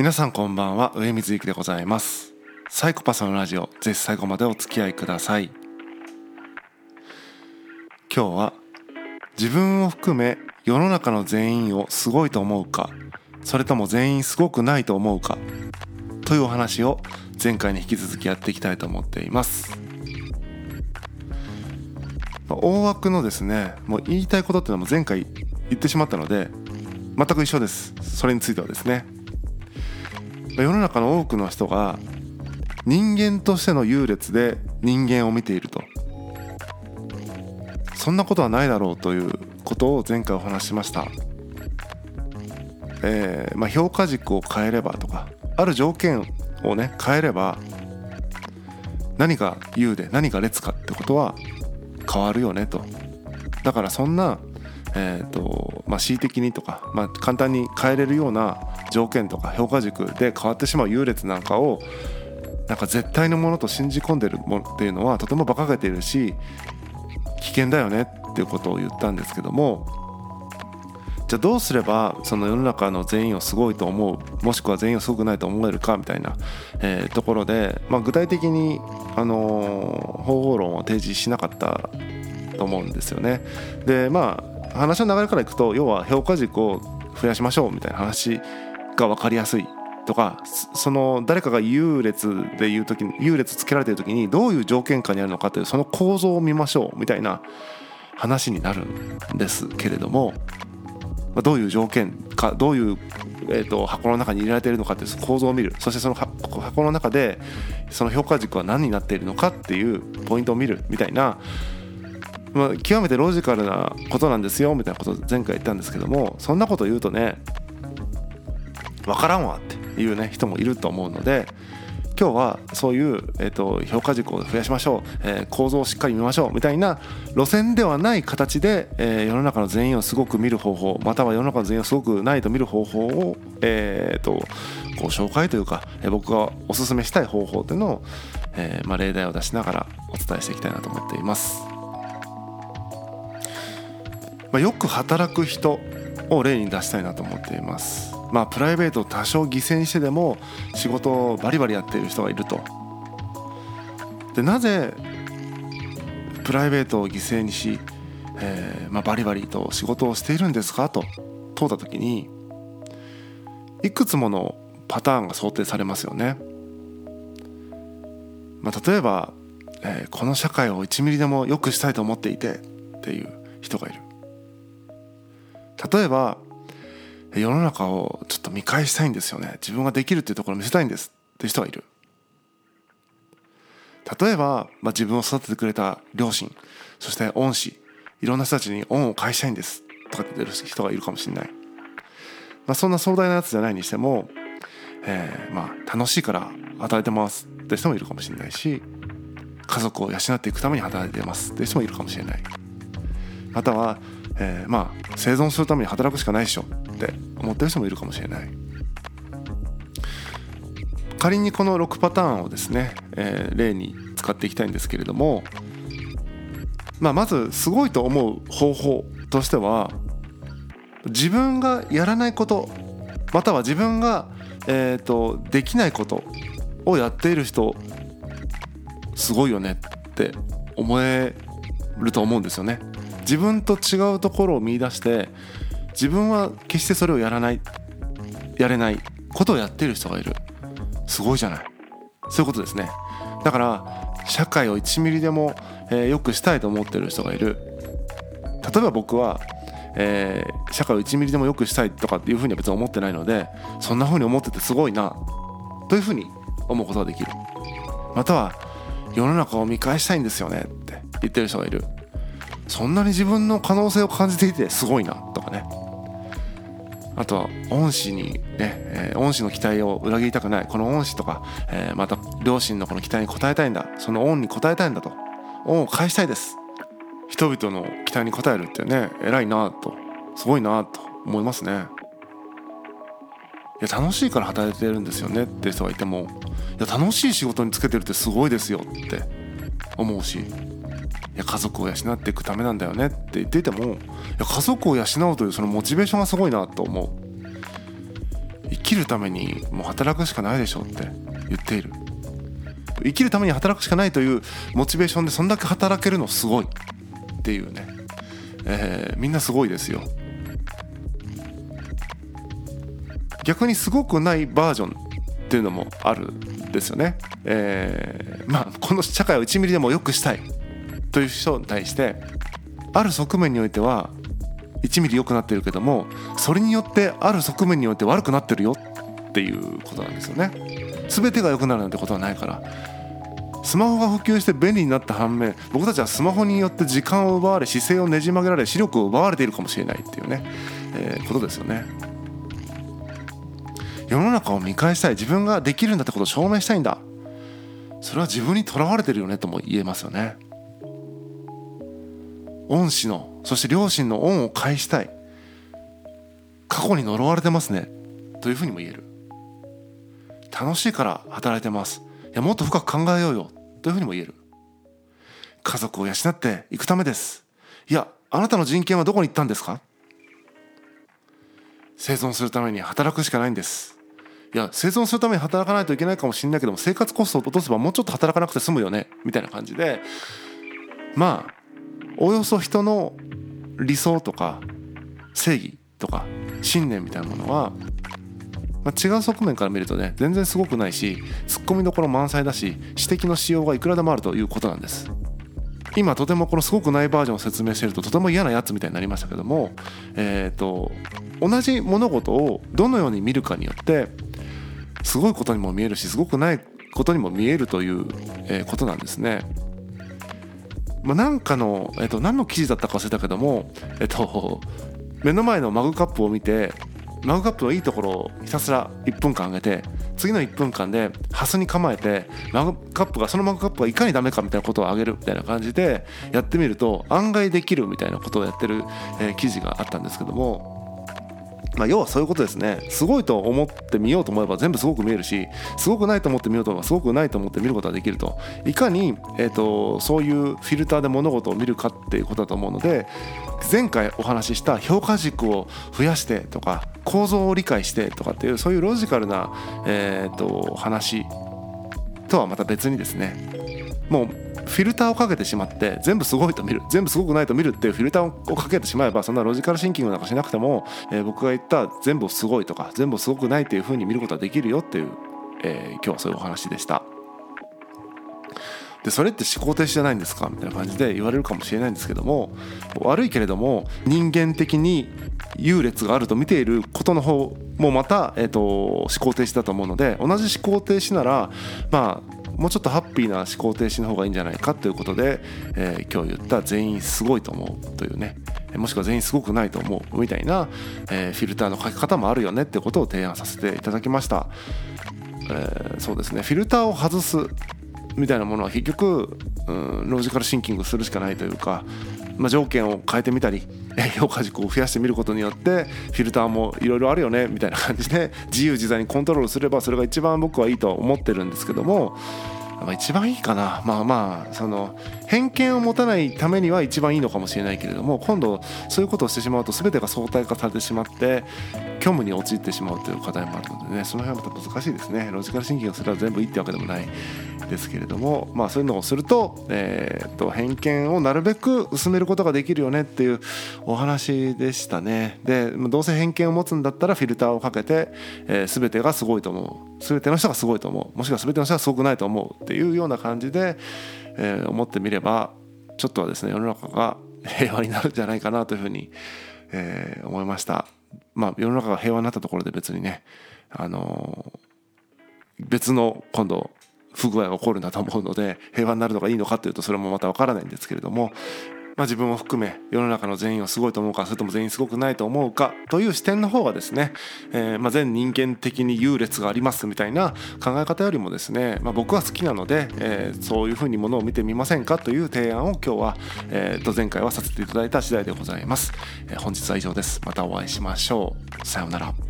皆さんこんばんは上水幸でございます。サイコパスのラジオぜひ最後までお付き合いください。今日は自分を含め世の中の全員をすごいと思うかそれとも全員すごくないと思うかというお話を前回に引き続きやっていきたいと思っています。大枠のですねもう言いたいことっていうのも前回言ってしまったので全く一緒です。それについてはですね。世の中の多くの人が人間としての優劣で人間を見ていると。そんなことはないだろうということを前回お話ししました、えー、まあ、評価軸を変えればとかある条件をね変えれば何が優で何が劣かってことは変わるよねと。だからそんなえーとまあ、恣意的にとか、まあ、簡単に変えれるような条件とか評価軸で変わってしまう優劣なんかをなんか絶対のものと信じ込んでるものっていうのはとても馬鹿げているし危険だよねっていうことを言ったんですけどもじゃあどうすればその世の中の全員をすごいと思うもしくは全員をすごくないと思えるかみたいな、えー、ところで、まあ、具体的に、あのー、方法論を提示しなかったと思うんですよね。でまあ話の流れからいくと要は評価軸を増やしましょうみたいな話が分かりやすいとかその誰かが優劣で言う時に優劣つけられてる時にどういう条件下にあるのかというその構造を見ましょうみたいな話になるんですけれどもどういう条件かどういう、えー、と箱の中に入れられているのかという構造を見る。そしてその箱の中でその評価軸は何になっているのかっていうポイントを見るみたいなまあ、極めてロジカルなことなんですよみたいなこと前回言ったんですけどもそんなこと言うとね分からんわっていうね人もいると思うので今日はそういう、えーと、評価軸を増やしましょう、えー、構造をしっかり見ましょうみたいな路線ではない形で、えー、世の中の全員をすごく見る方法または世の中の全員をすごくないと見る方法を、えーと、ご紹介というか、えー、僕がおすすめしたい方法というのを、えーまあ、例題を出しながらお伝えしていきたいなと思っています。まあ、よく働く人を例に出したいなと思っています。まあ、プライベートを多少犠牲にしてでも仕事をバリバリやっている人がいると。でなぜプライベートを犠牲にし、えーまあ、バリバリと仕事をしているんですか？と問うた時にいくつものパターンが想定されますよね。まあ、例えば、えー、この社会を1ミリでも良くしたいと思っていてっていう人がいる。例えば世の中をちょっと見返したいんですよね。自分ができるっていうところを見せたいんですっていう人がいる。例えば、まあ、自分を育ててくれた両親そして恩師いろんな人たちに恩を返したいんですとかって言ってる人がいるかもしれない、まあ、そんな壮大なやつじゃないにしても、えー、まあ楽しいから働いてますって人もいるかもしれないし家族を養っていくために働いてますって人もいるかもしれない。またはえー、まあ生存するために働くしかないでしょって思ってる人もいるかもしれない仮にこの6パターンをですね、えー、例に使っていきたいんですけれども、まあ、まずすごいと思う方法としては自分がやらないことまたは自分が、えーと、とできないことをやっている人すごいよねって思えると思うんですよね。自分と違うところを見出して自分は決してそれをやらないやれないことをやっている人がいる。すごいじゃない。そういうことですね。だから社会を1ミリでも、えー、良くしたいと思ってる人がいる。例えば僕は、えー、社会を1ミリでも良くしたいとかっていうふうには別に思ってないのでそんなふうに思っててすごいなというふうに思うことができる。または世の中を見返したいんですよねって言ってる人がいる。そんなに自分の可能性を感じていてすごいなとかね。あとは恩師にね、えー、恩師の期待を裏切りたくない。この恩師とか、えー、また両親のこの期待に応えたいんだ。その恩に応えたいんだと。恩を返したいです。人々の期待に応えるってね偉いなと。すごいなと思いますね。いや楽しいから働いてるんですよね。って人がいてもいや楽しい仕事につけてるってすごいですよって思うし。や家族を養っていくためなんだよねって言っていてもいや家族を養うというそのモチベーションがすごいなと思う。生きるためにもう働くしかないでしょって言っている。生きるために働くしかないというモチベーションでそんだけ働けるのすごいっていうね、えー、みんなすごいですよ。逆にすごくないバージョンっていうのもあるですよね、えー、まあこの社会を1ミリでも良くしたい。という人に対してある側面においては1ミリ良くなってるけどもそれによってある側面によって悪くなってるよっていうことなんですよね。全てが良くなるなんてことはないから。スマホが普及して便利になった反面僕たちはスマホによって時間を奪われ姿勢をねじ曲げられ視力を奪われているかもしれないっていうね、えー、ことですよね。世の中を見返したい。自分ができるんだってことを証明したいんだ。それは自分にとらわれてるよねとも言えますよね。恩師のそして両親の恩を返したい。過去に呪われてますね。というふうにも言える。楽しいから働いてます。いやもっと深く考えようよ。というふうにも言える。家族を養っていくためです。いやあなたの人権はどこに行ったんですか？生存するために働くしかないんです。いや生存するために働かないといけないかもしれないけども生活コストを落とせばもうちょっと働かなくて済むよね。みたいな感じで。まあおよそ人の理想とか正義とか信念みたいなものは、まあ、違う側面から見るとね全然すごくないしツッコミどころ満載だし指摘のしようがいくらでもあるということなんです今とてもこのすごくないバージョンを説明してるととても嫌なやつみたいになりましたけどもえっ、ー、と同じ物事をどのように見るかによってすごいことにも見えるしすごくないことにも見えるという、えことなんですね。まあ、なんかの、えっと、何の記事だったか忘れたけども、えっと、目の前のマグカップを見てマグカップのいいところをひたすら1分間上げて次の1分間でハスに構えてマグカップがそのマグカップがいかにダメかみたいなことをあげるみたいな感じでやってみると案外できるみたいなことをやってる、えー、記事があったんですけどもまあ、要はそういうことですね。すごいと思ってみようと思えば全部すごく見えるしすごくないと思ってみようと思えばすごくないと思って見ることができると。いかに、えーと、そういうフィルターで物事を見るかっていうことだと思うので前回お話しした評価軸を増やしてとか構造を理解してとかっていうそういうロジカルな、えーと話とはまた別にですねもうフィルターをかけてしまって全部すごいと見る全部すごくないと見るっていうフィルターをかけてしまえばそんなロジカルシンキングなんかしなくても、えー、僕が言った全部すごいとか全部すごくないっていうふうに見ることができるよっていう、えー、今日はそういうお話でした。でそれって思考停止じゃないんですかみたいな感じで言われるかもしれないんですけども悪いけれども人間的に優劣があると見ていることの方もまた、えーと思考停止だと思うので同じ思考停止ならまあもうちょっとハッピーな思考停止の方がいいんじゃないかということで、えー、今日言った全員すごいと思うというね。もしくは全員すごくないと思うみたいな、えー、フィルターの書き方もあるよねってことを提案させていただきました、えー、そうですね。フィルターを外すみたいなものは結局、うん、ロジカルシンキングするしかないというか、まあ、条件を変えてみたり評価軸を増やしてみることによってフィルターもいろいろあるよねみたいな感じで自由自在にコントロールすればそれが一番僕はいいと思ってるんですけどもまあ、一番いいかな。まあまあその偏見を持たないためには一番いいのかもしれないけれども今度そういうことをしてしまうと全てが相対化されてしまって虚無に陥ってしまうという課題もあるのでねその辺はまた難しいですね。ロジカルシンキングすれば全部いいってわけでもない。ですけれどもまあそういうのをすると,、えー、と偏見をなるべく薄めることができるよねっていうお話でしたね。でどうせ偏見を持つんだったらフィルターをかけて、えー、全てがすごいと思う。全ての人がすごいと思う。もしくは全ての人がすごくないと思うっていうような感じで、えー、思ってみればちょっとはですね世の中が 平和になるんじゃないかなというふうに、えー、思いました。まあ世の中が平和になったところで別にねあの、別の今度不具合が起こるんだと思うので 平和になるのがいいのかというとそれもまた分からないんですけれども、まあ、自分を含め世の中の全員をすごいと思うかそれとも全員すごくないと思うかという視点の方がですね、えー、ま全人間的に優劣がありますみたいな考え方よりもですね、まあ、僕は好きなので、えー、そういうふうにものを見てみませんかという提案を今日は、えー、と前回はさせていただいた次第でございます、え、本日は以上です。またお会いしましょう。さようなら。